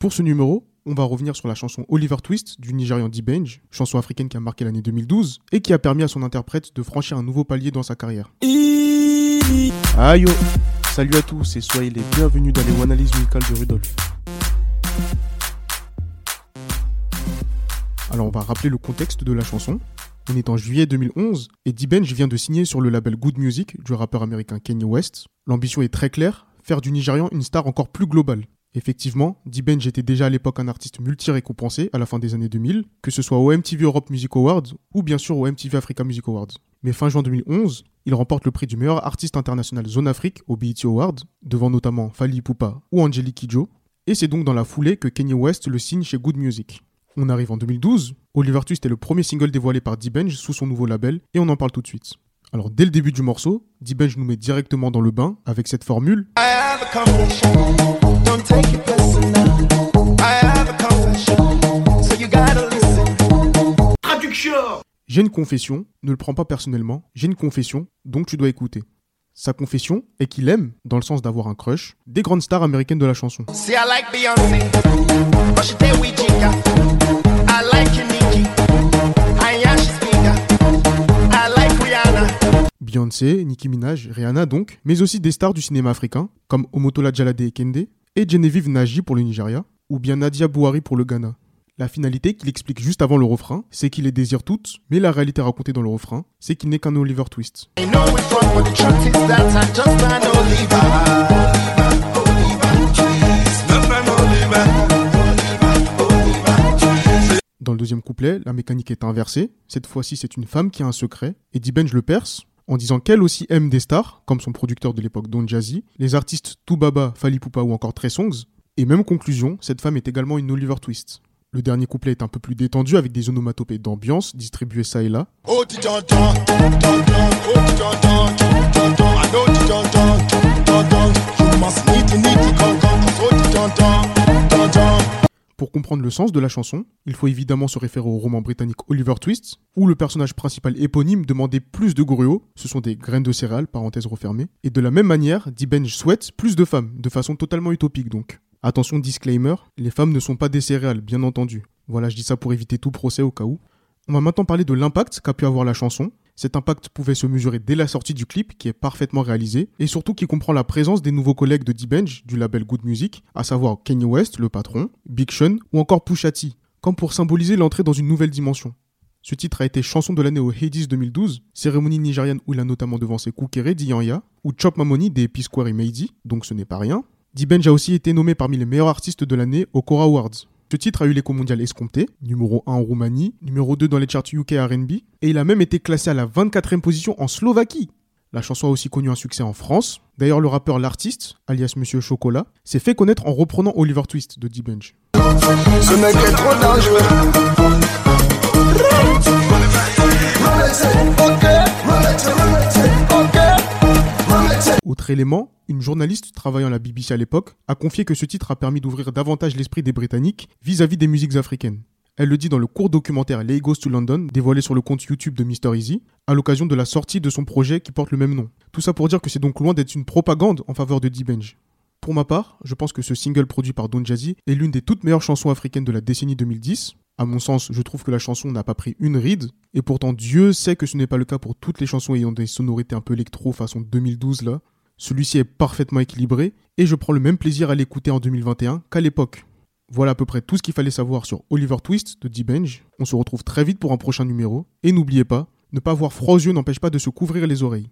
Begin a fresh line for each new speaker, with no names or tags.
Pour ce numéro, on va revenir sur la chanson Oliver Twist du Nigérian D-Benj, chanson africaine qui a marqué l'année 2012 et qui a permis à son interprète de franchir un nouveau palier dans sa carrière. Aïe Salut à tous et soyez les bienvenus dans les analyses musicales de Rudolf. Alors on va rappeler le contexte de la chanson. On est en juillet 2011 et D-Benj vient de signer sur le label Good Music du rappeur américain Kanye West. L'ambition est très claire, faire du Nigérian une star encore plus globale. Effectivement, D-Benj était déjà à l'époque un artiste multi-récompensé à la fin des années 2000, que ce soit au MTV Europe Music Awards ou bien sûr au MTV Africa Music Awards. Mais fin juin 2011, il remporte le prix du meilleur artiste international Zone Afrique au BET Awards, devant notamment Fali Ipupa ou Angelique Kidjo, et c'est donc dans la foulée que Kanye West le signe chez Good Music. On arrive en 2012, Oliver Twist est le premier single dévoilé par D-Benj sous son nouveau label, et on en parle tout de suite. Alors dès le début du morceau, D-Benj nous met directement dans le bain avec cette formule J'ai une confession, ne le prends pas personnellement, j'ai une confession, donc tu dois écouter. Sa confession est qu'il aime, dans le sens d'avoir un crush, des grandes stars américaines de la chanson. Beyoncé, Nicki Minaj, Rihanna donc, mais aussi des stars du cinéma africain, comme Omotola Jalade Ekende et Genevieve Naji pour le Nigeria, ou bien Nadia Bouhari pour le Ghana. La finalité qu'il explique juste avant le refrain, c'est qu'il les désire toutes, mais la réalité racontée dans le refrain, c'est qu'il n'est qu'un Oliver Twist. Dans le deuxième couplet, la mécanique est inversée. Cette fois-ci, c'est une femme qui a un secret, et Benj le perce en disant qu'elle aussi aime des stars, comme son producteur de l'époque Don Jazzy, les artistes Toubaba, Fali Poupa ou encore Trey Songs. Et même conclusion, cette femme est également une Oliver Twist. Le dernier couplet est un peu plus détendu avec des onomatopées d'ambiance distribuées ça et là. Pour comprendre le sens de la chanson, il faut évidemment se référer au roman britannique Oliver Twist, où le personnage principal éponyme demandait plus de gruau, ce sont des graines de céréales, parenthèse refermée, et de la même manière, D-Benj souhaite plus de femmes, de façon totalement utopique donc. Attention disclaimer, les femmes ne sont pas des céréales, bien entendu. Voilà, je dis ça pour éviter tout procès au cas où. On va maintenant parler de l'impact qu'a pu avoir la chanson, cet impact pouvait se mesurer dès la sortie du clip, qui est parfaitement réalisé, et surtout qui comprend la présence des nouveaux collègues de D-Benj du label Good Music, à savoir Kanye West, le patron, Big Sean ou encore Pusha T, comme pour symboliser l'entrée dans une nouvelle dimension. Ce titre a été chanson de l'année au Hades 2012, cérémonie nigériane où il a notamment devancé Kukere d'Iyanya ou Chop Mamoni des P-Square et Meiji, donc ce n'est pas rien. D-Benj a aussi été nommé parmi les meilleurs artistes de l'année au Cora Awards. Ce titre a eu l'écho mondial escompté, numéro 1 en Roumanie, numéro 2 dans les charts UK RB, et il a même été classé à la 24e position en Slovaquie. La chanson a aussi connu un succès en France. D'ailleurs, le rappeur L'artiste, alias Monsieur Chocolat, s'est fait connaître en reprenant Oliver Twist de D-Bench. Autre élément, une journaliste travaillant à la BBC à l'époque a confié que ce titre a permis d'ouvrir davantage l'esprit des Britanniques vis-à-vis des musiques africaines. Elle le dit dans le court documentaire Lagos to London, dévoilé sur le compte YouTube de Mr. Easy, à l'occasion de la sortie de son projet qui porte le même nom. Tout ça pour dire que c'est donc loin d'être une propagande en faveur de D-Benj. Pour ma part, je pense que ce single produit par Don Jazzy est l'une des toutes meilleures chansons africaines de la décennie 2010. À mon sens, je trouve que la chanson n'a pas pris une ride, et pourtant Dieu sait que ce n'est pas le cas pour toutes les chansons ayant des sonorités un peu électro façon 2012 là. Celui-ci est parfaitement équilibré et je prends le même plaisir à l'écouter en 2021 qu'à l'époque. Voilà à peu près tout ce qu'il fallait savoir sur Oliver Twist de D-Benj. On se retrouve très vite pour un prochain numéro. Et n'oubliez pas, ne pas avoir froid aux yeux n'empêche pas de se couvrir les oreilles.